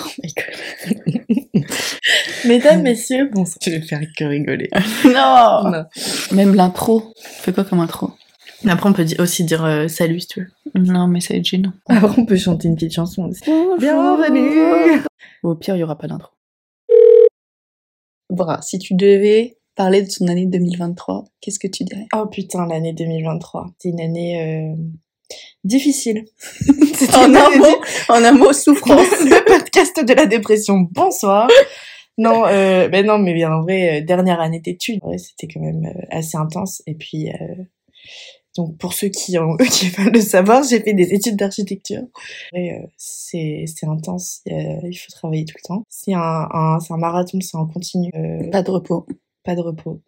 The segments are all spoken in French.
Oh my god. Mesdames, messieurs, bon, je vais faire que rigoler. non, Non. Même l'intro. Fais quoi comme intro Après, on peut aussi dire euh, salut si tu veux. Non, mais ça va être gênant. Après, on peut chanter une petite chanson aussi. Bienvenue au pire, il y aura pas d'intro. Bra, si tu devais parler de ton année 2023, qu'est-ce que tu dirais? Oh putain, l'année 2023. C'est une année euh, difficile. En un mot, en un mot, souffrance. le podcast de la dépression. Bonsoir. Non, euh, ben non, mais bien en vrai, euh, dernière année d'études, ouais, c'était quand même euh, assez intense. Et puis, donc pour ceux qui ont qui veulent le savoir, j'ai fait des études d'architecture. C'est intense. il faut travailler tout le temps. C'est un, un marathon, c'est un continu. Pas de repos. pas de repos.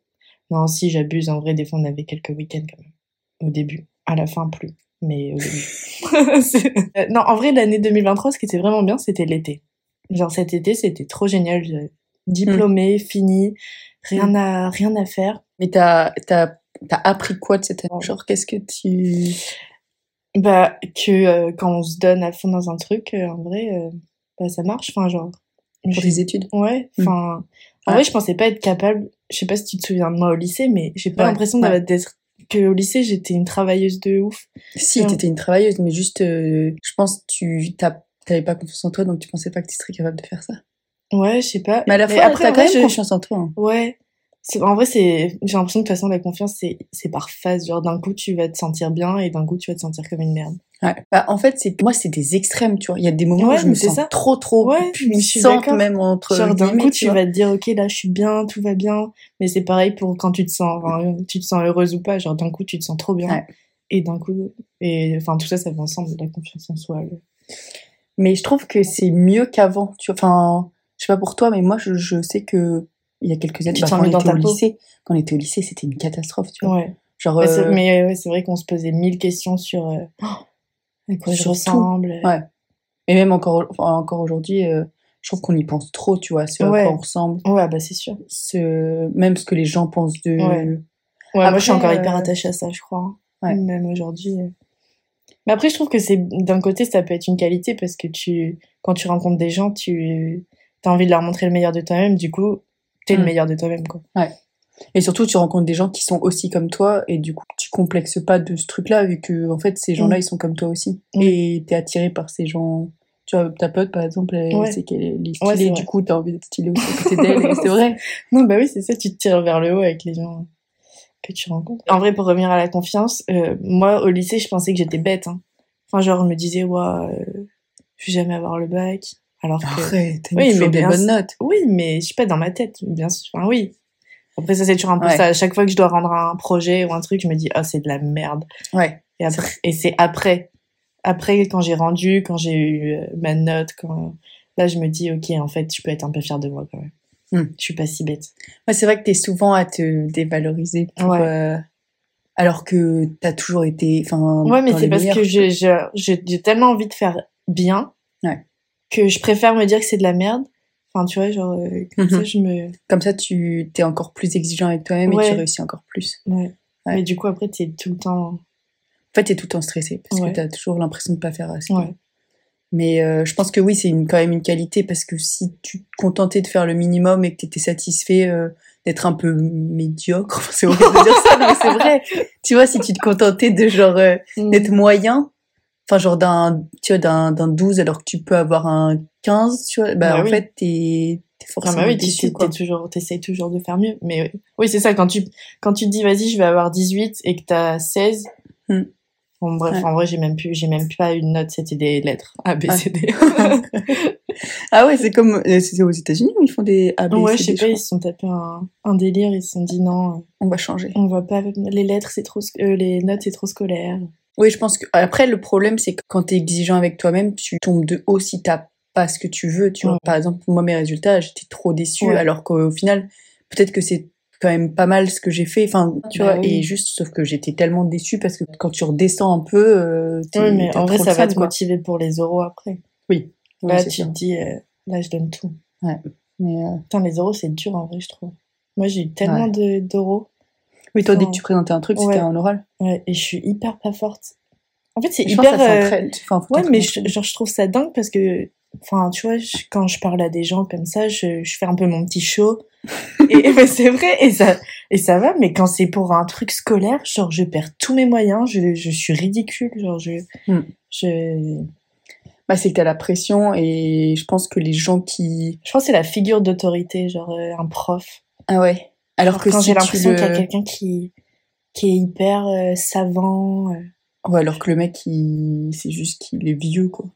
Non, si j'abuse, en vrai, des fois on avait quelques week-ends quand même. Au début. À la fin, plus. Mais. C'est- Euh, non, en vrai, l'année 2023, ce qui était vraiment bien, c'était l'été. Genre cet été, c'était trop génial. Je- Diplômé, fini, rien à, rien à faire. Mais t'as, t'as, t'as appris quoi de cette année? Genre, qu'est-ce que tu... Bah, que euh, quand on se donne à fond dans un truc, euh, en vrai, euh, bah, ça marche. Enfin, genre. Pour tes études? Ouais, Mm. enfin. En vrai, je pensais pas être capable. Je sais pas si tu te souviens de moi au lycée, mais j'ai pas Ouais, l'impression ouais. d'être que au lycée j'étais une travailleuse de ouf. Si, t'étais une travailleuse, mais juste, euh, je pense tu t'as- t'avais pas confiance en toi, donc tu pensais pas que tu serais capable de faire ça. Ouais, je sais pas. Mais à la fois, après, t'as quand même je- confiance en toi. hein. Ouais. En vrai, c'est. J'ai l'impression que de toute façon la confiance c'est c'est par phase. Genre d'un coup tu vas te sentir bien et d'un coup tu vas te sentir comme une merde. Ouais. Bah, en fait, c'est moi, c'est des extrêmes, tu vois. Il y a des moments Ouais, où je me sens ça. trop, trop Ouais, mais je suis puissante, même entre Genre d'un coup tu vas te dire ok là je suis bien, tout va bien. Mais c'est pareil pour quand tu te sens, enfin, tu te sens heureuse ou pas. Genre d'un coup tu te sens trop bien. Ouais. Et d'un coup et enfin tout ça ça va ensemble la confiance en soi. Mais je trouve que c'est mieux qu'avant. Tu vois, enfin, je sais pas pour toi, mais moi, je, je sais que il y a quelques années, Tu bah, quand, on dans était ta au peau. lycée, quand on était au lycée, c'était une catastrophe, tu vois. Ouais. Genre, Mais c'est- euh, Mais ouais, c'est vrai qu'on se posait mille questions sur euh, à quoi je Sur ressemble. Ouais. et même encore, enfin, encore aujourd'hui, euh, je trouve qu'on y pense trop, tu vois, à Ouais. quoi on ressemble, Ouais, bah c'est sûr. ce, même ce que les gens pensent de. Ouais. Ouais, moi je suis encore euh, hyper attachée à ça, je crois. Ouais. Même aujourd'hui. Mais après, je trouve que c'est d'un côté, ça peut être une qualité parce que tu, quand tu rencontres des gens, tu as envie de leur montrer le meilleur de toi-même. Du coup, t'es le Mm. meilleur de toi-même, quoi. Et surtout, tu rencontres des gens qui sont aussi comme toi, et du coup, tu complexes pas de ce truc-là, vu que, en fait, ces gens-là, Mm. ils sont comme toi aussi. Oui. Et t'es attiré par ces gens. Tu vois, ta pote, par exemple, elle Ouais. sait qu'elle est Ouais, stylée, c'est vrai. du coup, t'as envie d'être stylée aussi à côté d'elle, c'est vrai. Non, bah oui, c'est ça, tu te tires vers le haut avec les gens que tu rencontres. En vrai, pour revenir à la confiance, euh, moi, au lycée, je pensais que j'étais bête. Hein. Enfin, genre, je me disais, ouais, euh, je vais jamais avoir le bac. Alors. Arrête, Oui, oui, tu mais des bonnes notes. Oui, mais je sais pas, dans ma tête, bien sûr. Enfin, oui. Après, ça, c'est toujours un peu Ouais. ça. À chaque fois que je dois rendre un projet ou un truc, je me dis, ah, c'est de la merde. Ouais. Et, après, et c'est après. Après, quand j'ai rendu, quand j'ai eu euh, ma note, quand... là, je me dis, ok, en fait, je peux être un peu fière de moi quand même. Hmm. Je suis pas si bête. Ouais, c'est vrai que t'es souvent à te dévaloriser pour, Ouais. euh, alors que t'as toujours été, enfin. Ouais, mais c'est parce que tu j'ai tellement envie de faire bien Ouais. Que je préfère me dire que c'est de la merde. Enfin, tu vois, genre, euh, comme Mhm. ça, je me. Comme ça, tu t'es encore plus exigeant avec toi-même et tu réussis encore plus. Ouais. Ouais. Mais du coup, après, t'es tout le temps. En fait, t'es tout le temps stressé parce Ouais. que t'as toujours l'impression de pas faire assez. Ouais. Mais euh, je pense que oui, c'est quand même une qualité parce que si tu te contentais de faire le minimum et que t'étais satisfait euh, d'être un peu médiocre, c'est horrible de dire ça, mais c'est vrai. Tu vois, si tu te contentais de genre euh, Mm. d'être moyen, enfin genre d'un tu vois d'un d'un 12 alors que tu peux avoir un 15, tu vois, bah, Bah en oui. fait t'es t'es Ah forcément bah oui, déçu, quoi. t'es toujours, t'essayes toujours de faire mieux. Mais oui, oui c'est ça, quand tu, quand tu te dis, vas-y, je vais avoir 18 et que t'as 16. Hmm. Bon, bref, Ouais. en vrai, j'ai même plus, j'ai même pas une note, c'était des lettres. A, B, C, D. Ah ouais, c'est comme euh, c'est aux États-Unis où ils font des A, B, ouais, C, je sais D, pas, je ils se sont tapés un, un délire, ils se sont dit non, On va changer. on va pas, les lettres, c'est trop, euh, les notes, c'est trop scolaire. Oui, je pense que après le problème c'est que quand t'es exigeant avec toi-même, tu tombes de haut si t'as pas ce que tu veux. Tu vois, Ouais. par exemple, moi mes résultats, j'étais trop déçue, Ouais. alors qu'au final, peut-être que c'est quand même pas mal ce que j'ai fait. Enfin, tu Bah vois, oui. et juste sauf que j'étais tellement déçue parce que quand tu redescends un peu, euh, Oui, mais en vrai, ça va te quoi. motiver pour les euros après. Oui, Là, Ouais, tu te dis, euh, là, je donne tout. Mais, euh, Putain, les euros, c'est dur, en vrai, je trouve. Moi, j'ai eu tellement de- d'euros. Oui, toi, dès que tu présentais un truc, ouais. c'était un oral. Ouais, et je suis hyper pas forte. En fait, c'est pense hyper. ça euh. Enfin, Ouais, mais je, genre, je trouve ça dingue parce que, enfin, tu vois, je- quand je parle à des gens comme ça, je, je fais un peu mon petit show. et mais c'est vrai, et ça, et ça va, mais quand c'est pour un truc scolaire, genre, je perds tous mes moyens, je, je suis ridicule, genre, je, Hmm. je, Bah, c'est que t'as la pression et je pense que les gens qui. je pense que c'est la figure d'autorité, genre, euh, un prof. Ah ouais. Alors que quand si j'ai l'impression le- qu'il y a quelqu'un qui, qui est hyper euh, savant, euh, Ouais, alors que le mec, il... c'est juste qu'il est vieux, quoi.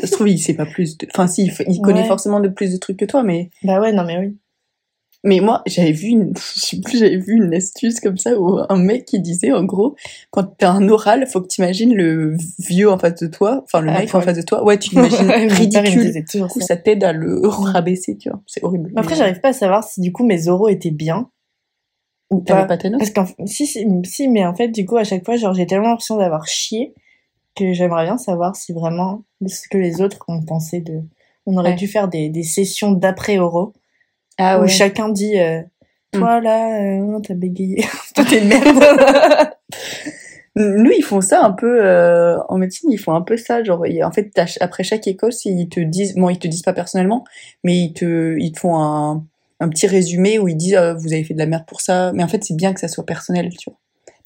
Ça se trouve, il sait pas plus de... Enfin, si, il, connaît Ouais. forcément de plus de trucs que toi, mais... bah ouais, non, mais oui. Mais moi, j'avais vu une... Je sais plus, j'avais vu une astuce comme ça, où un mec qui disait, en gros, quand t'as un oral, faut que t'imagines le vieux en face de toi, enfin, le Ah, mec en face de toi. Ouais, tu l'imagines ridicule. Du coup, ça. ça t'aide à le rabaisser, tu vois. C'est horrible. Mais après, j'arrive pas à savoir si du coup mes euros étaient bien ou pas. pas ta note Parce qu'en si, si, si, mais en fait, du coup, à chaque fois, genre, j'ai tellement l'impression d'avoir chié que j'aimerais bien savoir si vraiment ce que les autres ont pensé de. On aurait Ouais. dû faire des, des sessions d'après-oraux Ah où ouais. chacun dit euh, Hmm. Toi là, euh, t'as bégayé. Toi t'es une merde. Nous, ils font ça un peu euh, en médecine, ils font un peu ça. Genre, en fait, après chaque école, ils te disent, bon, ils te disent pas personnellement, mais ils te, ils te font un, un petit résumé où ils disent, euh, vous avez fait de la merde pour ça. Mais en fait, c'est bien que ça soit personnel, tu vois.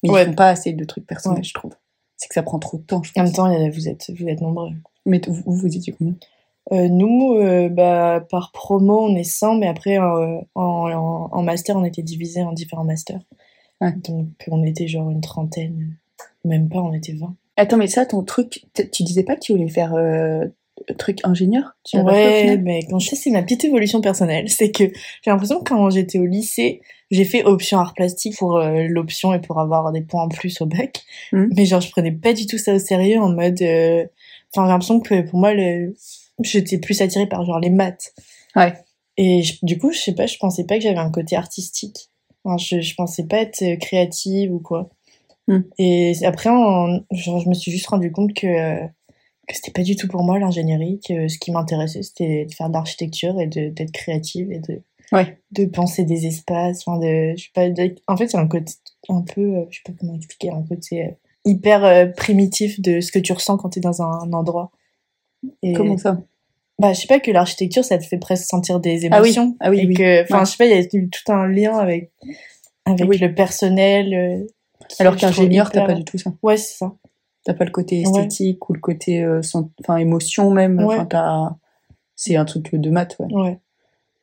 Mais Ouais. ils font pas assez de trucs personnels, Ouais. je trouve. C'est que ça prend trop de temps, je en même temps, vous êtes, vous êtes nombreux. Mais vous, vous étiez combien? Euh, nous, euh, bah, par promo, on est 100, mais après, en, en, en master, on était divisés en différents masters. Ouais. Donc, on était genre une trentaine. Même pas, on était 20. Attends, mais ça, ton truc, tu disais pas que tu voulais faire euh, truc ingénieur Tu Ouais, mais quand je sais, c'est ma petite évolution personnelle. C'est que j'ai l'impression que quand j'étais au lycée, j'ai fait option art plastique pour euh, l'option et pour avoir des points en plus au bac. Mhm. Mais genre, je prenais pas du tout ça au sérieux en mode. euh, Enfin, j'ai l'impression que pour moi, le... j'étais plus attirée par genre les maths. Ouais. Et je- du coup, je sais pas, je pensais pas que j'avais un côté artistique. Enfin, je, je pensais pas être euh, créative ou quoi. Mhm. Et après, en- genre, je me suis juste rendu compte que, que c'était pas du tout pour moi l'ingénierie, que ce qui m'intéressait c'était de faire de l'architecture et de- d'être créative et de, Ouais. de penser des espaces. Enfin, de, je sais pas, de- en fait, c'est un côté un peu, euh, je sais pas comment expliquer, un côté euh, hyper euh, primitif de ce que tu ressens quand tu es dans un, endroit. Et, Comment ça? Bah, je sais pas que l'architecture, ça te fait presque sentir des Ah oui, émotions. ah oui, et oui. que, enfin, je sais pas, il y a eu tout un lien avec, avec Oui. le personnel. euh, qui, Alors qu'ingénieur, t'as pas du tout ça. Ouais, c'est ça. T'as pas le côté Ouais. esthétique ou le côté euh, enfin émotion même. Ouais. Enfin. C'est un truc de maths, ouais.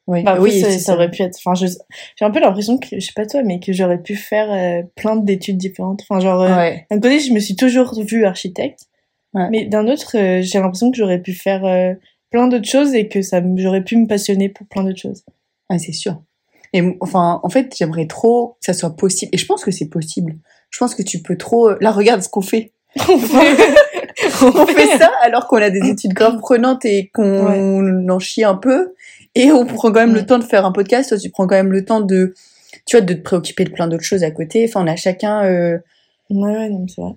Ouais. Bah, oui, ça, aurait pu être. Enfin, j'ai un peu l'impression que, je sais pas toi, mais que j'aurais pu faire euh, plein d'études différentes. Enfin, genre, euh, Ouais. d'un côté, je me suis toujours vue architecte, Ouais. mais d'un autre, euh, j'ai l'impression que j'aurais pu faire euh, plein d'autres choses et que ça, j'aurais pu me passionner pour plein d'autres choses. Ah, c'est sûr. Et enfin, en fait, j'aimerais trop que ça soit possible. Et je pense que c'est possible. Je pense que tu peux trop. Là, regarde ce qu'on fait. On fait, On fait ça alors qu'on a des études grave prenantes et qu'on en chie un peu. Et on prend quand même le temps de faire un podcast. Toi, tu prends quand même le temps de, tu vois, de te préoccuper de plein d'autres choses à côté. Enfin, on a chacun euh, Ouais, ouais, c'est vrai.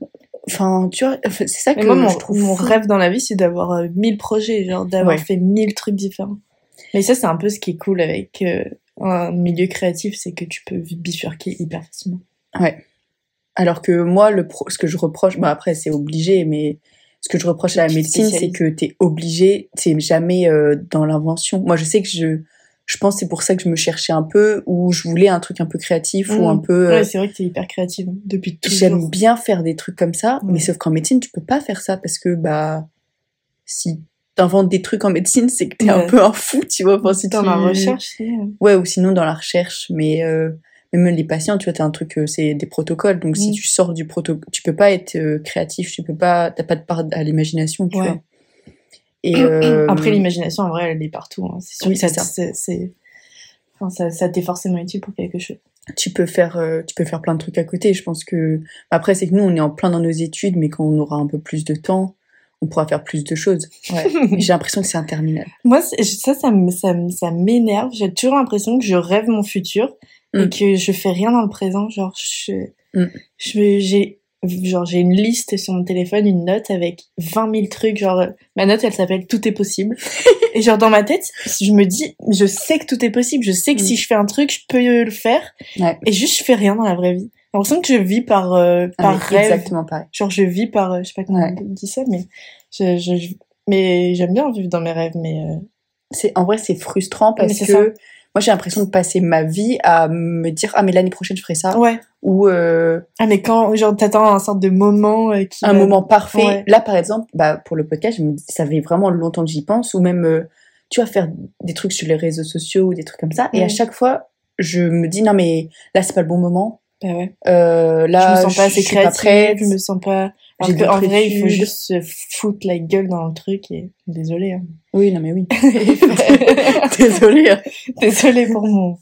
Enfin, tu vois, c'est ça que moi, mon, je trouve mon fou. rêve dans la vie, c'est d'avoir euh, 1000 projets, genre d'avoir Ouais. fait 1000 trucs différents. Mais ça, c'est un peu ce qui est cool avec euh, un milieu créatif, c'est que tu peux bifurquer hyper facilement. Ouais. Alors que moi, le pro- ce que je reproche, bah après c'est obligé, mais ce que je reproche à la médecine, c'est que t'es obligé, c'est jamais euh, dans l'invention. Moi, je sais que je, je pense que c'est pour ça que je me cherchais un peu, ou je voulais un truc un peu créatif, ou Mm. un peu. euh, Ouais, c'est vrai que t'es hyper créative hein, depuis toujours. J'aime bien faire des trucs comme ça, Ouais. mais sauf qu'en médecine, tu peux pas faire ça parce que bah si t'inventes des trucs en médecine, c'est que t'es un peu un fou, tu vois. Enfin, si dans tu- la recherche, Ouais, ou sinon dans la recherche, mais euh, même les patients, tu vois, t'as un truc, euh, c'est des protocoles. Donc si tu sors du protocole, tu peux pas être euh, créatif, tu peux pas, t'as pas de part à l'imagination, tu Ouais. vois. Et euh, Après, l'imagination, en vrai, elle est partout. hein. C'est sûr Oui, que ça, c'est ça. c'est- enfin, ça, ça t'est forcément utile pour quelque chose. tu peux faire, euh, tu peux faire plein de trucs à côté. Je pense que après c'est que nous on est en plein dans nos études, mais quand on aura un peu plus de temps, on pourra faire plus de choses. Ouais. J'ai l'impression que c'est interminable. Moi, c'est- ça, ça, ça, ça m'énerve. J'ai toujours l'impression que je rêve mon futur et Mm. que je fais rien dans le présent. Genre, je, Mm. je, j'ai, genre, j'ai une liste sur mon téléphone, une note avec 20 000 trucs. Genre, ma note, elle s'appelle Tout est possible. et genre, dans ma tête, je me dis, je sais que tout est possible. Je sais que Mm. si je fais un truc, je peux le faire. Ouais. Et juste, je fais rien dans la vraie vie. J'ai l'impression que je vis par, euh, par rêve. Exactement pareil. Genre, je vis par, euh, je sais pas comment Ouais. on dit ça, mais je, je, je- mais j'aime bien vivre dans mes rêves, mais, euh, C'est en vrai c'est frustrant parce que ça. Moi j'ai l'impression de passer ma vie à me dire ah mais l'année prochaine je ferai ça ouais. ou euh, Ah, mais quand, genre, t'attends un sorte de moment euh, qui. un va- moment parfait. Ouais. Là par exemple, bah pour le podcast, je me dis, ça fait vraiment longtemps que j'y pense ou même euh, tu vas faire des trucs sur les réseaux sociaux ou des trucs comme ça et à Mm. chaque fois je me dis non mais là c'est pas le bon moment. Bah ouais. Euh, là je me sens pas assez créative, je me sens pas. Alors qu'en d'autres vrai, il faut juste se foutre la gueule dans le truc et. Désolée, hein. Oui non mais oui. Désolée. hein. Désolée pour mon,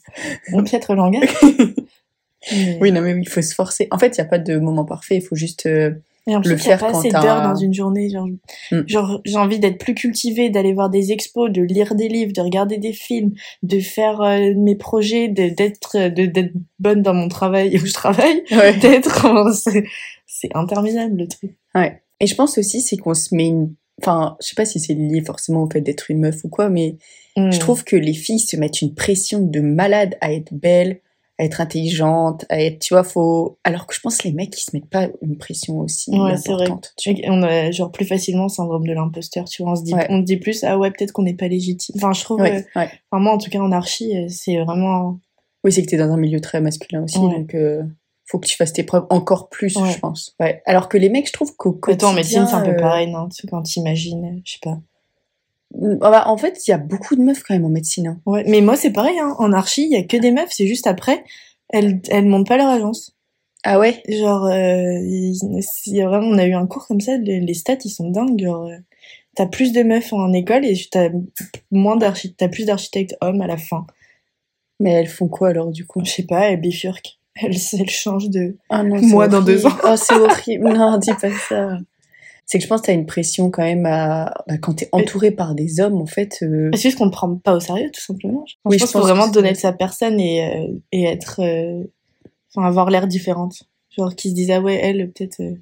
mon piètre langage. Mais- Oui non mais oui il faut se forcer. En fait il y a pas de moment parfait. Il faut juste euh, Y a faire pas assez d'heures dans une journée. Genre, Mm. genre j'ai envie d'être plus cultivée, d'aller voir des expos, de lire des livres, de regarder des films, de faire euh, mes projets, d'être de, d'être bonne dans mon travail où je travaille, ouais. d'être. c'est- C'est interminable le truc. Ouais. Et je pense aussi, c'est qu'on se met une. Enfin, je sais pas si c'est lié forcément au fait d'être une meuf ou quoi, mais Mm. je trouve que les filles se mettent une pression de malade à être belle, à être intelligente, à être. Tu vois, faut. Alors que je pense que les mecs, ils se mettent pas une pression aussi Ouais, c'est vrai. importante. Tu vois, On a genre plus facilement le syndrome de l'imposteur, tu vois. On se dit, Ouais. on se dit plus, ah ouais, peut-être qu'on n'est pas légitime. Enfin, je trouve, Ouais, euh, enfin, moi en tout cas en archi, euh, c'est vraiment. Oui, c'est que t'es dans un milieu très masculin aussi, donc euh, faut que tu fasses tes preuves encore plus, je pense. Ouais. Alors que les mecs, je trouve qu'au quotidien. Toi en médecine, c'est un peu euh, pareil, non Tu sais, quand t'imagines, je sais pas. Ah bah, en fait, il y a beaucoup de meufs quand même en médecine. hein. Ouais, mais moi c'est pareil, hein. en archi, il y a que des meufs, c'est juste après, elles, elles montent pas leur agence. Ah ouais? Genre, euh, vraiment, on a eu un cours comme ça, les, les stats ils sont dingues. Genre, euh, t'as plus de meufs en école et t'as moins d'archi, t'as plus d'architectes hommes à la fin. Mais elles font quoi alors du coup? Je sais pas, elles bifurquent. Elles, elles changent de. Ah non, Moi, dans deux horrible. Oh, c'est horrible. Non, dis pas ça. C'est que je pense que t'as une pression quand même à... bah, quand t'es entouré par des hommes, en fait. euh, C'est juste qu'on ne prend pas au sérieux, tout simplement. Je Oui, pense qu'il faut vraiment donner de sa personne et, euh, et être. euh, Enfin, avoir l'air différente. Genre, qui se disent, ah ouais, elle, peut-être. euh,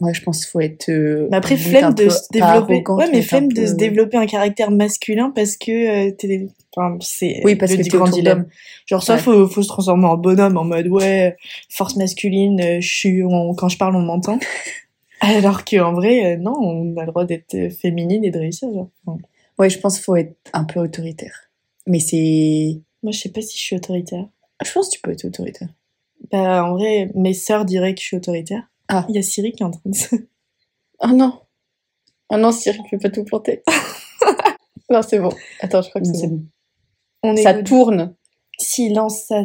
Ouais, je pense qu'il faut être. euh, Mais après, flemme de se développer. ouais, mais flemme de se développer un caractère masculin parce que euh, t'es. Enfin, c'est. Oui, parce le que grand dilemme. Genre, soit Ouais. faut, faut se transformer en bonhomme en mode, ouais, force masculine, je suis, on- quand je parle, on m'entend. Alors qu'en vrai, euh, non, on a le droit d'être féminine et de réussir. Genre. Ouais, je pense qu'il faut être un peu autoritaire. Mais c'est. moi, je sais pas si je suis autoritaire. Je pense que tu peux être autoritaire. Bah, en vrai, mes sœurs diraient que je suis autoritaire. Ah. Il y a Siri qui est en train de se... Oh non Oh non, Cyril, tu peux pas tout planter. non, c'est bon. Attends, je crois que c'est bon. On Ça tourne. Silence, ça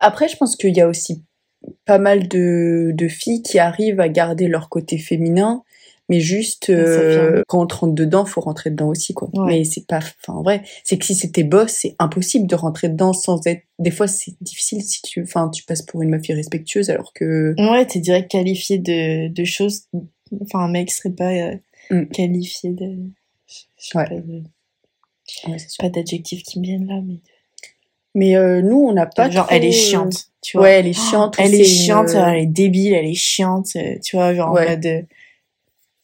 Après, je pense qu'il y a aussi pas mal de, de filles qui arrivent à garder leur côté féminin, mais juste euh, quand on te rentre dedans, faut rentrer dedans aussi, quoi. Ouais. Mais c'est pas, enfin, en vrai, c'est que si c'était boss, c'est impossible de rentrer dedans sans être. Des fois, c'est difficile si tu, enfin, tu passes pour une meuf irrespectueuse, alors que. Ouais, t'es direct qualifié de, de choses. Enfin, un mec serait pas euh, Mm. qualifié de. je sais Ouais. Pas, de- Ouais, pas d'adjectifs qui me viennent là, mais. Mais euh, nous, on n'a pas. genre, trop, elle est euh, chiante. Tu vois. Ouais, elle est chiante. Elle est chiante, elle est débile, elle est chiante, euh, tu vois, genre Ouais. en mode. euh,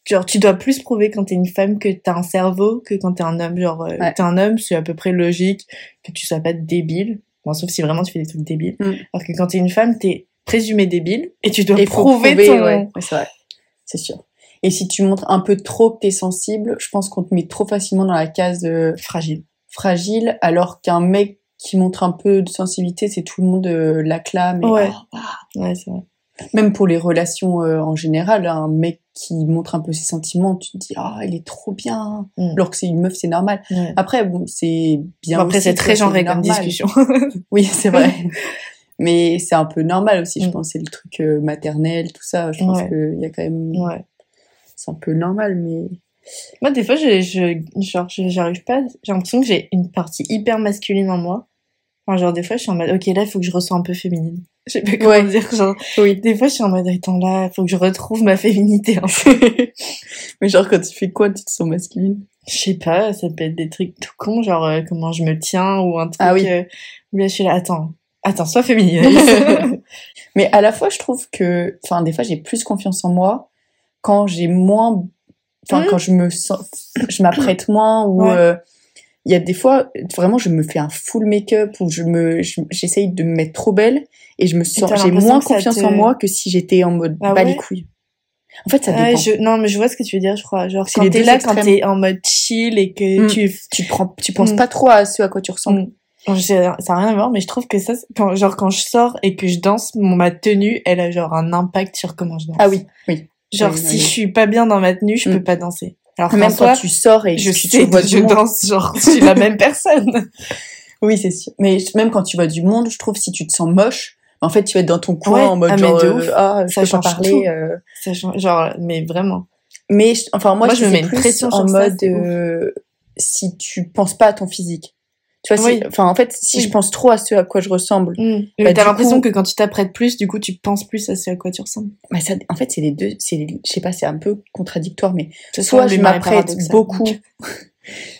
Genre, tu dois plus prouver quand t'es une femme que t'as un cerveau que quand t'es un homme. Genre, euh, Ouais. t'es un homme, c'est à peu près logique que tu sois pas débile. Bon, sauf si vraiment tu fais des trucs débiles. Mm. Alors que quand t'es une femme, t'es présumé débile et tu dois Et prouver, prouver, ton. ouais, ouais, c'est vrai. C'est sûr. Et si tu montres un peu trop que t'es sensible, je pense qu'on te met trop facilement dans la case euh, Fragile. fragile, alors qu'un mec qui montre un peu de sensibilité, c'est tout le monde euh, l'acclame. et, Ouais. oh, Ouais, c'est vrai. Même pour les relations euh, en général, un mec qui montre un peu ses sentiments, tu te dis ah il est trop bien, Mm. alors que c'est une meuf, c'est normal. Après bon c'est bien. Bon, après, aussi, c'est très genré comme normal. discussion. Oui c'est vrai. Mais c'est un peu normal aussi, je Mm. pense. C'est le truc euh, maternel, tout ça. Je pense Ouais. qu'il y a quand même. ouais. C'est un peu normal, mais. Moi, des fois, je, je, genre, j'arrive pas. J'ai l'impression que j'ai une partie hyper masculine en moi. Enfin, genre, des fois, je suis en mode, ok, là, il faut que je ressens un peu féminine. Je sais pas comment Ouais. dire. Genre, Oui. des fois, je suis en mode, attends, là, il faut que je retrouve ma féminité. peu. mais genre, quand tu fais quoi, tu te sens masculine? Je sais pas, ça peut être des trucs tout cons, genre, euh, comment je me tiens ou un truc. Ah oui. euh, où là, je suis là, attends, attends, sois féminine. Mais à la fois, je trouve que, enfin, des fois, j'ai plus confiance en moi quand j'ai moins, enfin, Mhm. quand je me sens, je m'apprête moins ou Ouais. euh, il y a des fois, vraiment, je me fais un full make-up ou je me, je- j'essaye de me mettre trop belle et je me sens, j'ai moins confiance te- en moi que si j'étais en mode Ah bas ouais? les couilles. En fait, ça Ouais, dépend. je, non, mais je vois ce que tu veux dire, je crois. Genre, quand t'es là, quand extrêmes. t'es en mode chill et que Mm. tu Tu prends, tu penses Mm. pas trop à ce à quoi tu ressembles. J'ai- ça n'a rien à voir, mais je trouve que ça, quand, genre, quand je sors et que je danse, mon, ma tenue, elle a genre un impact sur comment je danse. Ah oui, oui. Genre, Oui, si oui. je suis pas bien dans ma tenue, je Mm. peux pas danser. Alors, Même soi, quand tu sors et je tu, sais tu vois je danse, genre, je suis la même personne. Oui, c'est sûr. Mais même quand tu vois du monde, je trouve si tu te sens moche, en fait, tu vas être dans ton coin Ouais, en mode ah, genre, de euh, ouf. ah, je Ça peux pas change parler. tout. euh. Ça change- genre, mais vraiment. Mais enfin, moi, Moi, je, je me mets une pression en ça, mode euh, si tu penses pas à ton physique. Tu vois, si- Oui. enfin, en fait, si Oui. je pense trop à ce à quoi je ressemble, Mm. Bah, Mais t'as l'impression coup- que quand tu t'apprêtes plus, du coup, tu penses plus à ce à quoi tu ressembles. bah, ça, en fait, c'est les deux, c'est, les- je sais pas, c'est un peu contradictoire, mais Ce soit je m'apprête beaucoup,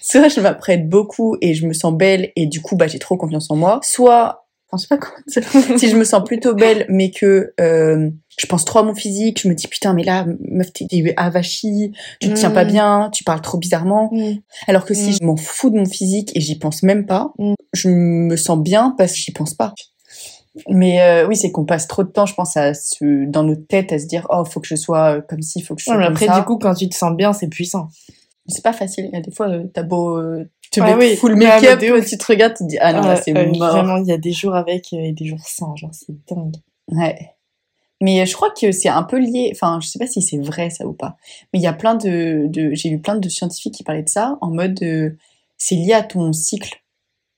soit je m'apprête beaucoup et je me sens belle et du coup, bah, j'ai trop confiance en moi, soit, je sais pas comment si je me sens plutôt belle, mais que euh, je pense trop à mon physique, je me dis putain, mais là, meuf, t'es avachie, tu te tiens pas Mm. bien, tu parles trop bizarrement. Mm. Alors que si Mm. je m'en fous de mon physique et j'y pense même pas, je me sens bien parce que j'y pense pas. Mais euh, oui, c'est qu'on passe trop de temps, je pense, à se, dans notre tête, à se dire oh, faut que je sois euh, comme ci, faut que je sois Ouais, mais comme après, ça. du coup, quand tu te sens bien, c'est puissant. c'est pas facile. Il y a des fois, t'as beau te Ah mettre oui, full ah, make-up, mais de ouf. tu te regardes, tu te dis ah non, là, Ouais, c'est euh, mort. Vraiment, il y a des jours avec euh, et des jours sans, genre, c'est dingue. Ouais. Mais euh, je crois que c'est un peu lié, enfin, je sais pas si c'est vrai ça ou pas, mais il y a plein de, de j'ai lu plein de scientifiques qui parlaient de ça, en mode, euh, c'est lié à ton cycle.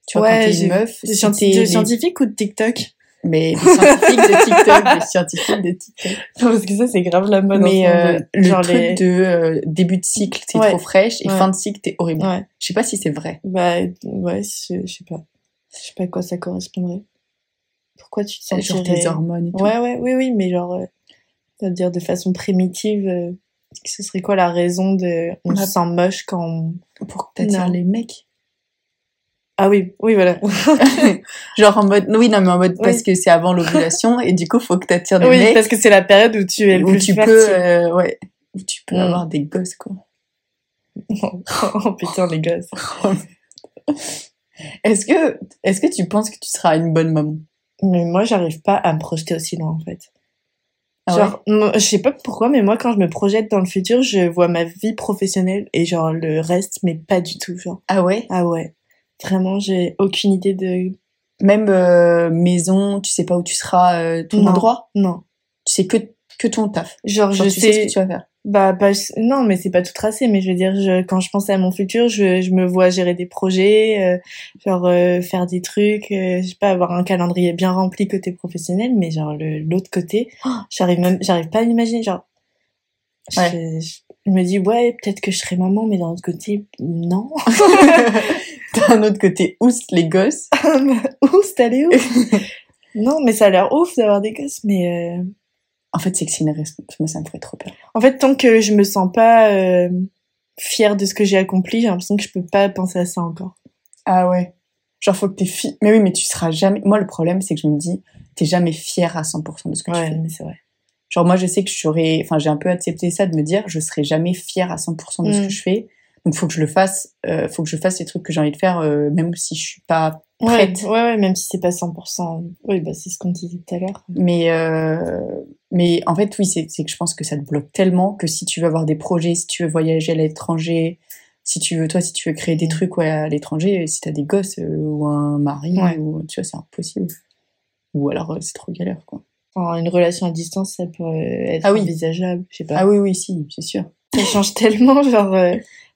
Tu vois, quand t'es une meuf, scienti- de des- scientifiques ou de TikTok? Mais des scientifiques de TikTok, des scientifiques de TikTok. Non, parce que ça, c'est grave la mode. Mais euh, le genre truc les- de euh, début de cycle, t'es Ouais. trop fraîche, et Ouais. fin de cycle, t'es horrible. Ouais, Je sais pas si c'est vrai. bah, ouais, je sais pas. Je sais pas à quoi ça correspondrait. Pourquoi tu te Genre sentirais... tes hormones et tout. Ouais, ouais, oui, oui, mais genre, euh, c'est-à-dire de façon primitive, euh, ce serait quoi la raison de on Bah, se sent moche quand on... Pour t'attires les mecs. Ah oui, oui, voilà. Genre en mode, oui, non, mais en mode, parce que c'est avant l'ovulation, et du coup, faut que t'attires des oui, mecs. parce que c'est la période où tu es le où plus tu fertile. peux, euh, ouais, où tu peux Mm. avoir des gosses, quoi. oh putain, les gosses. Est-ce que, est-ce que tu penses que tu seras une bonne maman? Mais moi, j'arrive pas à me projeter aussi loin, en fait. Ah genre, je sais pas pourquoi, mais moi, quand je me projette dans le futur, je vois ma vie professionnelle et genre le reste, mais pas du tout, genre. Ah ouais? Ah ouais. Vraiment, j'ai aucune idée de. Même euh, maison, tu sais pas où tu seras, euh, ton Non. endroit? Non. Tu sais que, que ton taf. Genre, Genre, je tu sais sais. ce que tu vas faire. Bah, pas, non, mais c'est pas tout tracé, mais je veux dire, je, quand je pense à mon futur, je, je me vois gérer des projets, euh, genre euh, faire des trucs, euh, je sais pas, avoir un calendrier bien rempli côté professionnel, mais genre le, l'autre côté, oh, j'arrive même, j'arrive pas à l'imaginer, genre, Ouais. je, je me dis, ouais, peut-être que je serai maman, mais d'un autre côté, non. D'un autre côté, oust les gosses. où c'est allé où Non, mais ça a l'air ouf d'avoir des gosses, mais euh, En fait, c'est que c'est une responsabilité. Moi, ça me ferait trop peur. en fait, tant que je me sens pas euh, fière de ce que j'ai accompli, j'ai l'impression que je peux pas penser à ça encore. Ah ouais. Genre, faut que t'es fi... Mais oui, mais tu seras jamais... Moi, le problème, c'est que je me dis, t'es jamais fière à 100% de ce que tu Ouais, fais. mais c'est vrai. Genre, moi, je sais que je serais... Enfin, j'ai un peu accepté ça de me dire, je serai jamais fière à 100% de ce Mm. que je fais. Donc, faut que je le fasse. Euh, faut que je fasse les trucs que j'ai envie de faire, euh, même si je suis pas prête. Ouais, ouais, ouais, même si c'est pas 100%. Oui, bah, c'est ce qu'on disait tout à l'heure. Mais, euh, mais en fait, oui, c'est que je pense que ça te bloque tellement que si tu veux avoir des projets, si tu veux voyager à l'étranger, si tu veux, toi, si tu veux créer des trucs ouais, à l'étranger, si t'as des gosses euh, ou un mari, Ouais. ou, tu vois, c'est impossible. Ou alors, euh, c'est trop galère, quoi. Enfin, une relation à distance, ça pourrait être Ah oui. envisageable. Je sais pas. Ah oui, oui, si, c'est sûr. Ça change tellement, genre,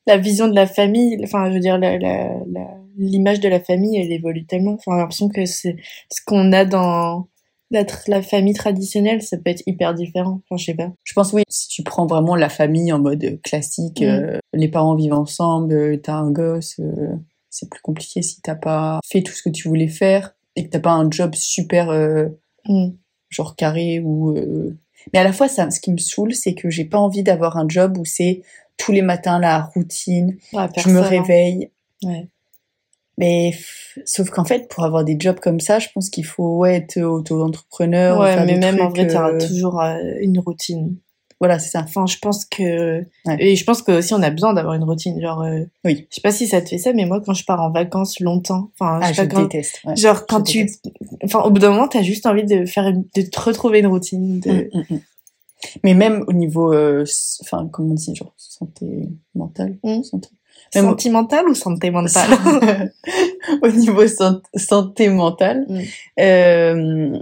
la vision de la famille. Enfin, je veux dire, la, la, la- l'image de la famille, elle évolue tellement. Enfin, j'ai l'impression que c'est ce qu'on a dans la, famille traditionnelle, ça peut être hyper différent. Enfin, je sais pas. Je pense, oui, si tu prends vraiment la famille en mode classique, Mm. euh, les parents vivent ensemble, euh, t'as un gosse, euh, c'est plus compliqué si t'as pas fait tout ce que tu voulais faire et que t'as pas un job super Mm. genre carré ou mais à la fois ça ce qui me saoule c'est que j'ai pas envie d'avoir un job où c'est tous les matins la routine Ouais, je me hein. réveille Ouais. mais sauf qu'en fait pour avoir des jobs comme ça je pense qu'il faut ouais, être auto-entrepreneur Ouais, mais même en vrai, t'auras euh, toujours euh, une routine. voilà c'est ça Enfin, je pense que Ouais. et je pense que aussi on a besoin d'avoir une routine. Genre, euh, Oui. Je sais pas si ça te fait ça, mais moi quand je pars en vacances longtemps, enfin, ah je quand. déteste ouais. Genre quand Je tu, déteste. enfin, au bout d'un moment, t'as juste envie de faire, une- de te retrouver une routine. De... Mm, mm, mm. Mais même au niveau euh, enfin comment on dit genre santé mentale Mm. santé Même au- Sentimentale ou santé mentale au niveau san- santé mentale. Euh,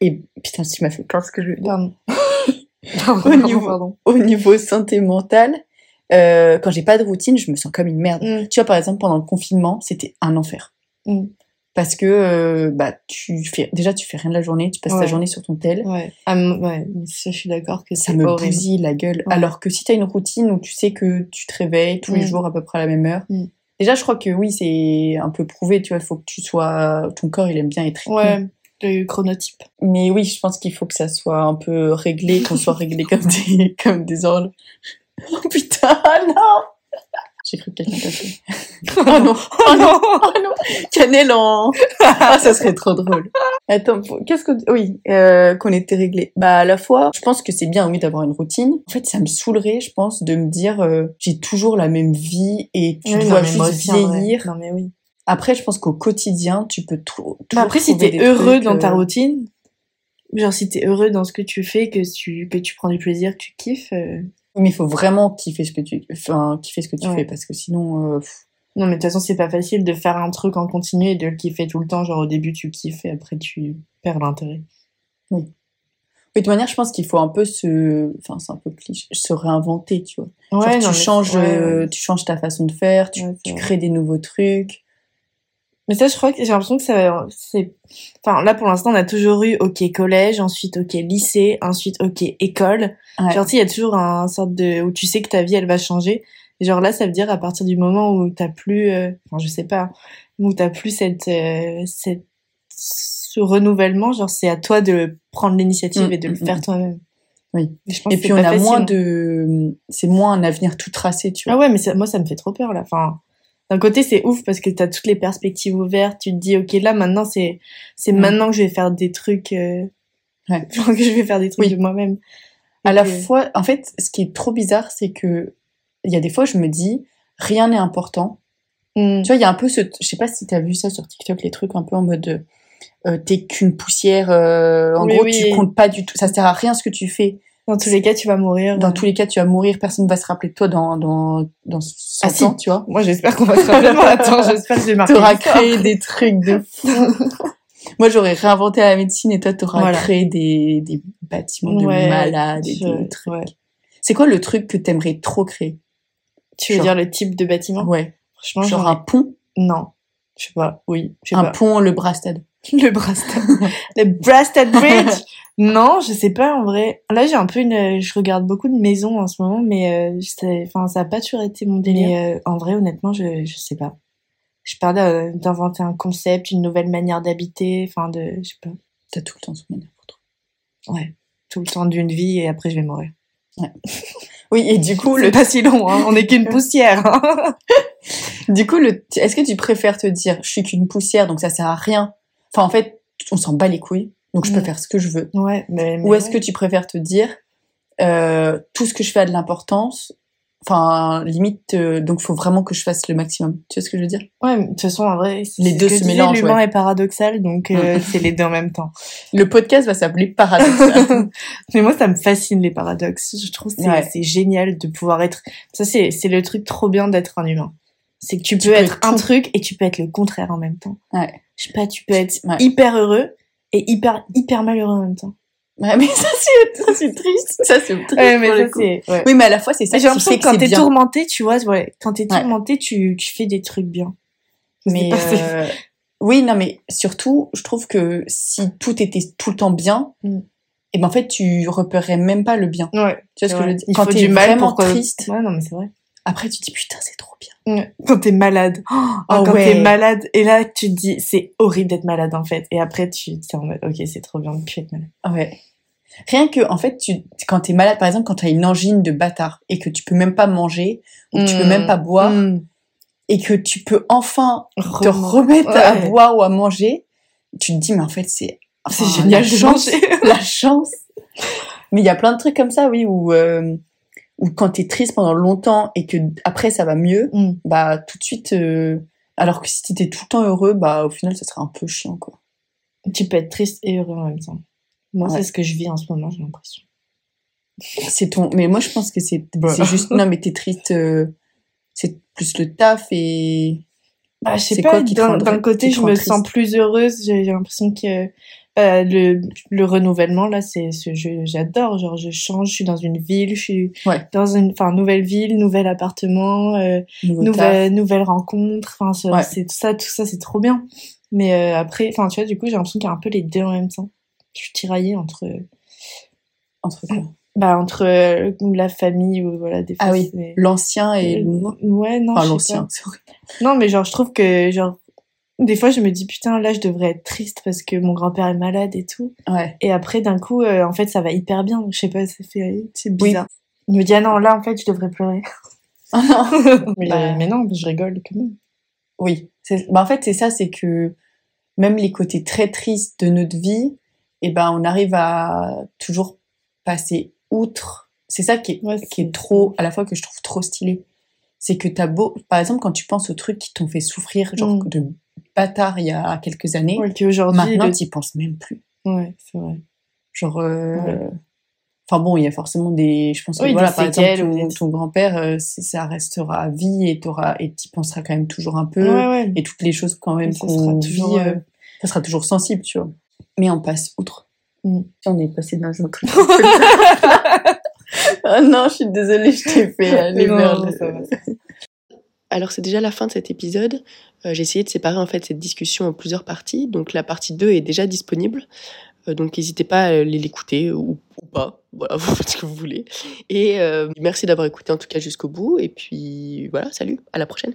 et putain, tu m'as fait peur ce que je veux dire? Au niveau-. Au niveau santé mentale, euh, quand j'ai pas de routine, je me sens comme une merde. Mm. Tu vois, par exemple, pendant le confinement, c'était un enfer. Mm. Parce que euh, bah tu fais déjà tu fais rien de la journée, tu passes ta journée sur ton tel. Ouais. Ah, ouais, ça, je suis d'accord que Ça me horrible. bousille la gueule. Ouais. Alors que si t'as une routine où tu sais que tu te réveilles tous les Mm. jours à peu près à la même heure, Mm. déjà je crois que oui c'est un peu prouvé. Tu vois, il faut que tu sois, ton corps il aime bien être rythmé. Ouais, le chronotype. Mais oui, je pense qu'il faut que ça soit un peu réglé, qu'on soit réglé comme des, comme des orles. Oh putain, non J'ai cru que quelqu'un tapait. Oh non, oh non, oh non Cannelle en... Ah, ça serait trop drôle. Attends, qu'est-ce que... Oui, euh, qu'on était réglé. Bah, à la fois, je pense que c'est bien, oui, d'avoir une routine. En fait, ça me saoulerait, je pense, de me dire, euh, j'ai toujours la même vie et tu Oui, non, dois moi juste aussi, vieillir. Non, mais oui. Après, je pense qu'au quotidien, tu peux toujours Bah après, si t'es heureux dans ta euh, routine, genre si t'es heureux dans ce que tu fais, que tu, que tu prends du plaisir, que tu kiffes, euh, Mais il faut vraiment kiffer ce que tu, enfin, kiffer ce que tu Ouais. fais parce que sinon, euh, Non, mais de toute façon, c'est pas facile de faire un truc en continu et de le kiffer tout le temps. Genre, au début, tu kiffes et après, tu perds l'intérêt. Oui, de toute manière, je pense qu'il faut un peu se, enfin, c'est un peu cliché, se réinventer, tu vois. Ouais, tu non, mais- changes, ouais, euh, ouais. tu changes ta façon de faire, tu, crées des nouveaux trucs. Mais ça, je crois que j'ai l'impression que ça, c'est, enfin, là, pour l'instant, on a toujours eu, ok, collège, ensuite, ok, lycée, ensuite, ok, école. Ouais. Genre, il y a toujours un sorte de, où tu sais que ta vie, elle va changer. Et genre là, ça veut dire à partir du moment où t'as plus, euh, enfin, je sais pas, où t'as plus cette, euh, cette, ce renouvellement, genre, c'est à toi de prendre l'initiative Mm, et de le mm, faire mm. toi-même. Oui. Et, je pense Et que puis on a facile. moins de, c'est moins un avenir tout tracé, tu vois. Ah ouais, mais ça- moi, ça me fait trop peur, là. Enfin, d'un côté, c'est ouf parce que t'as toutes les perspectives ouvertes. Tu te dis, ok, là, maintenant, c'est, c'est Mm. maintenant que je vais faire des trucs, euh... Ouais. que je vais faire des trucs Oui. de moi-même. À la fois, en fait, ce qui est trop bizarre, c'est que il y a des fois, je me dis, rien n'est important. Mm. Tu vois, il y a un peu ce, je sais pas si t'as vu ça sur TikTok, les trucs un peu en mode, euh, t'es qu'une poussière, euh, en Oui, gros, oui. tu comptes pas du tout, ça sert à rien ce que tu fais. Dans tous les cas, tu vas mourir. Dans tous les cas, tu vas mourir, personne va se rappeler de toi dans, dans, dans 100 Ah, si. ans, tu vois. Moi, j'espère qu'on va se rappeler. Moi, attends, j'espère que j'ai marqué. T'auras créé des trucs de fou. Moi, j'aurais réinventé la médecine et toi, t'auras Voilà. créé des, des bâtiments de Ouais, malades et je- des trucs. ouais. C'est quoi le truc que t'aimerais trop créer? Tu veux Genre- dire le type de bâtiment? Ouais. Franchement, Genre un pont, Non. Je sais pas. Oui. Je sais un pas. pont, le Brastad. Le Brastad. le Brastad Bridge. non, je sais pas en vrai. Là, j'ai un peu une. Je regarde beaucoup de maisons en ce moment, mais euh, enfin, ça a pas toujours été mon délire. Mais, euh, en vrai, honnêtement, je je sais pas. Je parle euh, d'inventer un concept, une nouvelle manière d'habiter, enfin de, je sais pas. T'as tout le temps ce manière pour toi. Ouais. Tout le temps d'une vie et après je vais mourir. Oui, et du coup, le, pas si long, hein. On est qu'une poussière. hein. du coup, le, est-ce que tu préfères te dire, je suis qu'une poussière, donc ça sert à rien. Enfin, en fait, on s'en bat les couilles, donc je peux Mm. faire ce que je veux. ouais. Mais, mais Ou est-ce ouais. que tu préfères te dire, euh, tout ce que je fais a de l'importance, enfin, limite, euh, donc faut vraiment que je fasse le maximum. Tu vois ce que je veux dire? Ouais, de toute façon, en vrai, Les deux se mélangent, L'humain ouais. est paradoxal, donc euh, Mm. c'est les deux en même temps. Le podcast va s'appeler Paradoxal. mais moi, ça me fascine les paradoxes. Je trouve que c'est Ouais. génial de pouvoir être. Ça, c'est c'est le truc trop bien d'être un humain. C'est que tu peux peux être être un truc et tu peux être le contraire en même temps. ouais. Je sais pas, tu peux être Ouais. hyper heureux et hyper hyper malheureux en même temps. Ouais, mais ça c'est, triste. Ça c'est triste. Ouais, mais pour ça le coup. ouais. Oui, mais à la fois c'est ça J'ai l'impression que quand t'es tourmenté, tu vois, ouais, quand t'es tourmenté, tu, tu fais des trucs bien. Mais euh, oui, non, mais surtout, je trouve que si tout était tout le temps bien, Mm. et ben en fait, tu repérerais même pas le bien. Ouais. Tu vois ce que je veux dire? Quand t'es vraiment pour triste, Ouais, non, mais c'est vrai. Après tu te dis putain, c'est trop bien. Quand t'es malade. Oh, Ah quand ouais. t'es malade. Et là, tu te dis, c'est horrible d'être malade, en fait. Et après, tu t'es en mode, ok, c'est trop bien de plus être malade. Ouais. Rien que, en fait, tu, quand t'es malade, par exemple, quand t'as une angine de bâtard et que tu peux même pas manger, ou que tu peux même pas boire, Mm. et que tu peux enfin te remettre à boire ou à manger, tu te dis, mais en fait, c'est C'est enfin, génial la de chance, manger. la chance. Mais il y a plein de trucs comme ça, oui, où, euh, où quand t'es triste pendant longtemps et que après ça va mieux, Mm. bah tout de suite, euh, alors que si t'étais tout le temps heureux, bah au final ça serait un peu chiant, quoi. Tu peux être triste et heureux en même temps. Moi, Ouais. c'est ce que je vis en ce moment, j'ai l'impression. C'est ton, mais moi je pense que c'est, Bah. c'est juste, non mais t'es triste, euh, c'est plus le taf et Bah, je sais pas, quoi côté, je me sens plus heureuse. J'ai j'ai l'impression que euh, le, le renouvellement, là, c'est ce jeu, j'adore. Genre, je change, je suis dans une ville, je suis Ouais. dans une, enfin, nouvelle ville, nouvel appartement, euh, nouvelle, nouvelle rencontre. Enfin, c'est Ouais. ça, tout ça, c'est trop bien. Mais euh, après, enfin, tu vois, du coup, j'ai l'impression qu'il y a un peu les deux en même temps. Je suis tiraillée entre, entre quoi? bah, entre euh, la famille ou voilà des Ah oui, l'ancien et le nouveau? Ouais, non, Enfin l'ancien. Non, mais genre, je trouve que, genre, des fois, je me dis, putain, là, je devrais être triste parce que mon grand-père est malade et tout. Ouais. Et après, d'un coup, euh, en fait, ça va hyper bien. Je sais pas, ça fait, c'est bizarre. Il me dit, ah non, là, en fait, je devrais pleurer. Non. mais, Bah. mais non, je rigole quand même. Oui, bah en fait c'est ça, c'est que même les côtés très tristes de notre vie, eh ben on arrive à toujours passer outre. C'est ça qui est, Ouais, qui est trop, à la fois que je trouve trop stylé. C'est que t'as beau, par exemple quand tu penses aux trucs qui t'ont fait souffrir, genre Mm. de bâtard il y a quelques années, Ouais, qu'aujourd'hui, maintenant le- t'y penses même plus. Ouais, c'est vrai. Genre, euh, Ouais. enfin bon, il y a forcément des, je pense que Oui, voilà, par exemple ou ton, grand-père, euh, ça restera à vie et t'auras, et t'y penseras quand même toujours un peu Ouais, ouais. et toutes les choses quand même Mais ça sera qu'on toujours, vit, euh, euh, ça sera toujours sensible, tu vois. Mais on passe outre. Mm. On est passé dans un truc. oh non, je suis désolée, je t'ai fait aller. Alors c'est déjà la fin de cet épisode. Euh, J'ai essayé de séparer en fait cette discussion en plusieurs parties. Donc la partie 2 est déjà disponible. Euh, donc n'hésitez pas à l'écouter ou, ou pas. Voilà, vous faites ce que vous voulez. Et euh, merci d'avoir écouté en tout cas jusqu'au bout. Et puis voilà, salut, à la prochaine.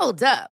Hold up.